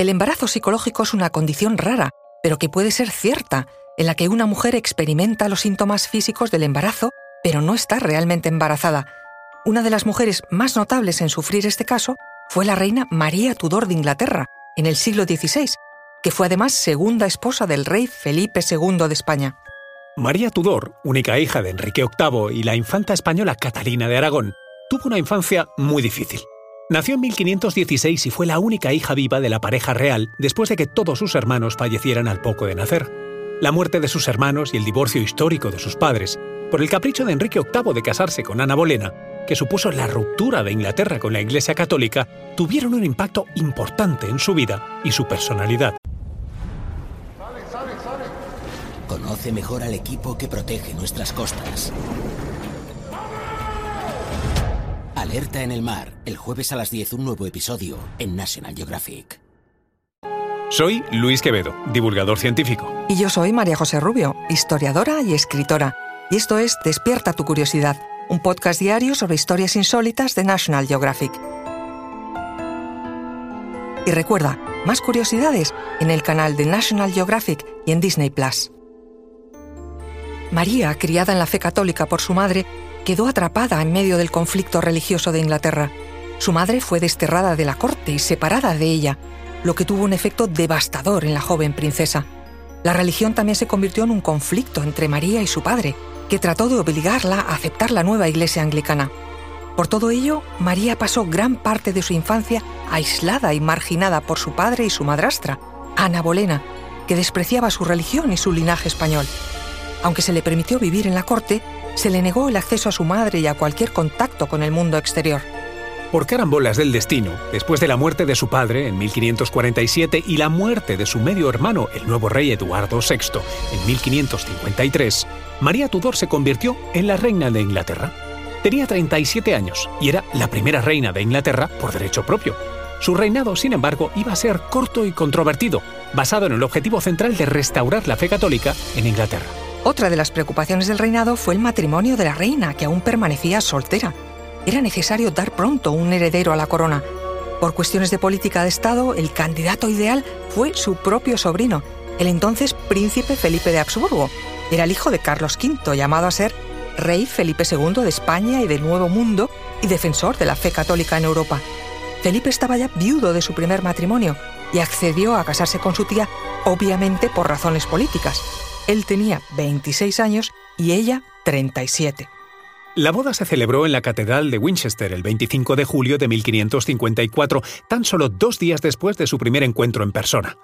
El embarazo psicológico es una condición rara, pero que puede ser cierta, en la que una mujer experimenta los síntomas físicos del embarazo, pero no está realmente embarazada. Una de las mujeres más notables en sufrir este caso fue la reina María Tudor de Inglaterra, en el siglo XVI, que fue además segunda esposa del rey Felipe II de España. María Tudor, única hija de Enrique VIII y la infanta española Catalina de Aragón, tuvo una infancia muy difícil. Nació en 1516 y fue la única hija viva de la pareja real después de que todos sus hermanos fallecieran al poco de nacer. La muerte de sus hermanos y el divorcio histórico de sus padres, por el capricho de Enrique VIII de casarse con Ana Bolena, que supuso la ruptura de Inglaterra con la Iglesia Católica, tuvieron un impacto importante en su vida y su personalidad. Conoce mejor al equipo que protege nuestras costas. Alerta en el mar, el jueves a las 10 un nuevo episodio en National Geographic. Soy Luis Quevedo, divulgador científico. Y yo soy María José Rubio, historiadora y escritora. Y esto es Despierta tu curiosidad, un podcast diario sobre historias insólitas de National Geographic. Y recuerda, más curiosidades en el canal de National Geographic y en Disney Plus. María, criada en la fe católica por su madre, quedó atrapada en medio del conflicto religioso de Inglaterra. Su madre fue desterrada de la corte y separada de ella, lo que tuvo un efecto devastador en la joven princesa. La religión también se convirtió en un conflicto entre María y su padre, que trató de obligarla a aceptar la nueva iglesia anglicana. Por todo ello, María pasó gran parte de su infancia aislada y marginada por su padre y su madrastra, Ana Bolena, que despreciaba su religión y su linaje español. Aunque se le permitió vivir en la corte, se le negó el acceso a su madre y a cualquier contacto con el mundo exterior. Por carambolas del destino, después de la muerte de su padre en 1547 y la muerte de su medio hermano, el nuevo rey Eduardo VI, en 1553, María Tudor se convirtió en la reina de Inglaterra. Tenía 37 años y era la primera reina de Inglaterra por derecho propio. Su reinado, sin embargo, iba a ser corto y controvertido, basado en el objetivo central de restaurar la fe católica en Inglaterra. Otra de las preocupaciones del reinado fue el matrimonio de la reina, que aún permanecía soltera. Era necesario dar pronto un heredero a la corona. Por cuestiones de política de Estado, el candidato ideal fue su propio sobrino, el entonces príncipe Felipe de Habsburgo. Era el hijo de Carlos V, llamado a ser rey Felipe II de España y del Nuevo Mundo y defensor de la fe católica en Europa. Felipe estaba ya viudo de su primer matrimonio y accedió a casarse con su tía, obviamente por razones políticas. Él tenía 26 años y ella 37. La boda se celebró en la Catedral de Winchester el 25 de julio de 1554, tan solo dos días después de su primer encuentro en persona.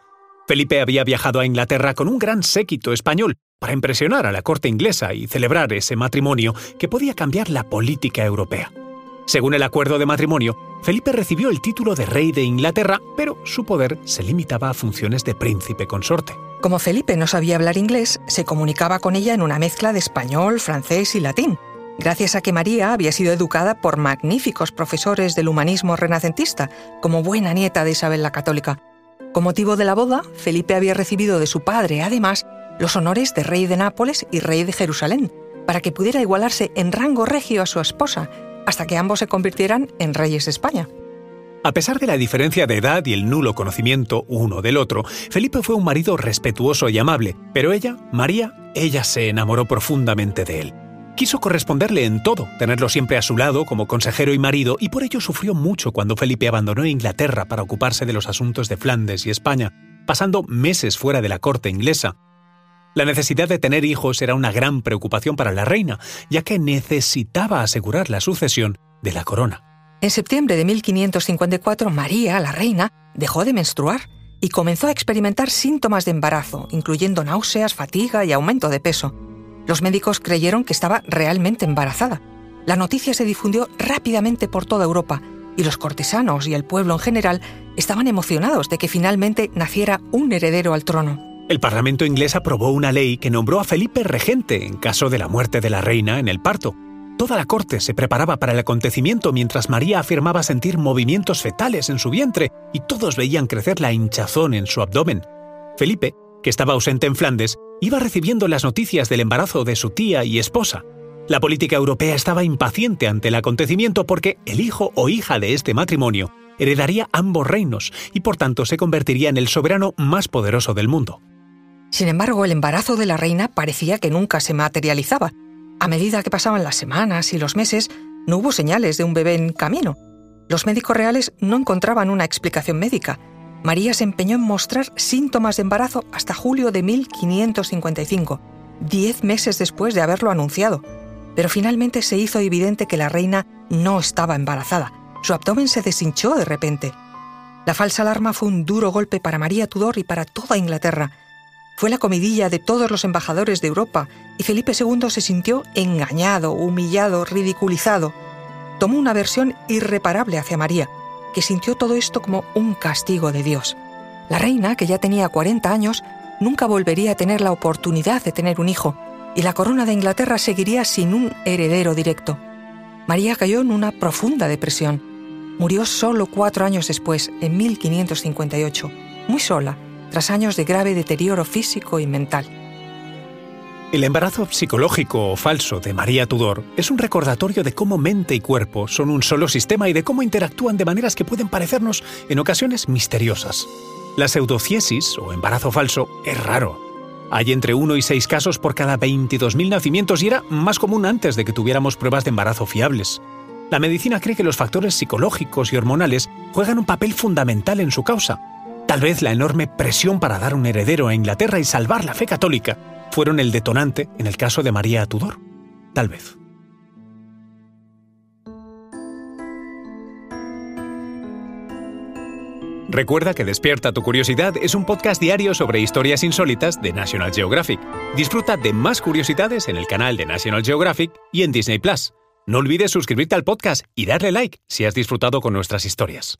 Felipe había viajado a Inglaterra con un gran séquito español para impresionar a la corte inglesa y celebrar ese matrimonio que podía cambiar la política europea. Según el acuerdo de matrimonio, Felipe recibió el título de rey de Inglaterra, pero su poder se limitaba a funciones de príncipe consorte. Como Felipe no sabía hablar inglés, se comunicaba con ella en una mezcla de español, francés y latín, gracias a que María había sido educada por magníficos profesores del humanismo renacentista, como buena nieta de Isabel la Católica. Con motivo de la boda, Felipe había recibido de su padre, además, los honores de rey de Nápoles y rey de Jerusalén, para que pudiera igualarse en rango regio a su esposa, hasta que ambos se convirtieran en reyes de España. A pesar de la diferencia de edad y el nulo conocimiento uno del otro, Felipe fue un marido respetuoso y amable, pero ella, María, ella se enamoró profundamente de él. Quiso corresponderle en todo, tenerlo siempre a su lado como consejero y marido, y por ello sufrió mucho cuando Felipe abandonó Inglaterra para ocuparse de los asuntos de Flandes y España, pasando meses fuera de la corte inglesa. La necesidad de tener hijos era una gran preocupación para la reina, ya que necesitaba asegurar la sucesión de la corona. En septiembre de 1554, María, la reina, dejó de menstruar y comenzó a experimentar síntomas de embarazo, incluyendo náuseas, fatiga y aumento de peso. Los médicos creyeron que estaba realmente embarazada. La noticia se difundió rápidamente por toda Europa y los cortesanos y el pueblo en general estaban emocionados de que finalmente naciera un heredero al trono. El Parlamento inglés aprobó una ley que nombró a Felipe regente en caso de la muerte de la reina en el parto, Toda la corte se preparaba para el acontecimiento mientras María afirmaba sentir movimientos fetales en su vientre y todos veían crecer la hinchazón en su abdomen. Felipe, que estaba ausente en Flandes, iba recibiendo las noticias del embarazo de su tía y esposa. La política europea estaba impaciente ante el acontecimiento porque el hijo o hija de este matrimonio heredaría ambos reinos y por tanto se convertiría en el soberano más poderoso del mundo. Sin embargo, el embarazo de la reina parecía que nunca se materializaba. A medida que pasaban las semanas y los meses, no hubo señales de un bebé en camino. Los médicos reales no encontraban una explicación médica. María se empeñó en mostrar síntomas de embarazo hasta julio de 1555, diez meses después de haberlo anunciado. Pero finalmente se hizo evidente que la reina no estaba embarazada. Su abdomen se deshinchó de repente. La falsa alarma fue un duro golpe para María Tudor y para toda Inglaterra. Fue la comidilla de todos los embajadores de Europa y Felipe II se sintió engañado, humillado, ridiculizado. Tomó una versión irreparable hacia María, que sintió todo esto como un castigo de Dios. La reina, que ya tenía 40 años, nunca volvería a tener la oportunidad de tener un hijo, y la corona de Inglaterra seguiría sin un heredero directo. María cayó en una profunda depresión. Murió solo cuatro años después, en 1558, muy sola, tras años de grave deterioro físico y mental. El embarazo psicológico o falso de María Tudor es un recordatorio de cómo mente y cuerpo son un solo sistema y de cómo interactúan de maneras que pueden parecernos en ocasiones misteriosas. La pseudociesis o embarazo falso es raro. Hay entre 1 y 6 casos por cada 22.000 nacimientos y era más común antes de que tuviéramos pruebas de embarazo fiables. La medicina cree que los factores psicológicos y hormonales juegan un papel fundamental en su causa, Tal vez la enorme presión para dar un heredero a Inglaterra y salvar la fe católica fueron el detonante en el caso de María Tudor. Tal vez. Recuerda que Despierta tu Curiosidad es un podcast diario sobre historias insólitas de National Geographic. Disfruta de más curiosidades en el canal de National Geographic y en Disney Plus. No olvides suscribirte al podcast y darle like si has disfrutado con nuestras historias.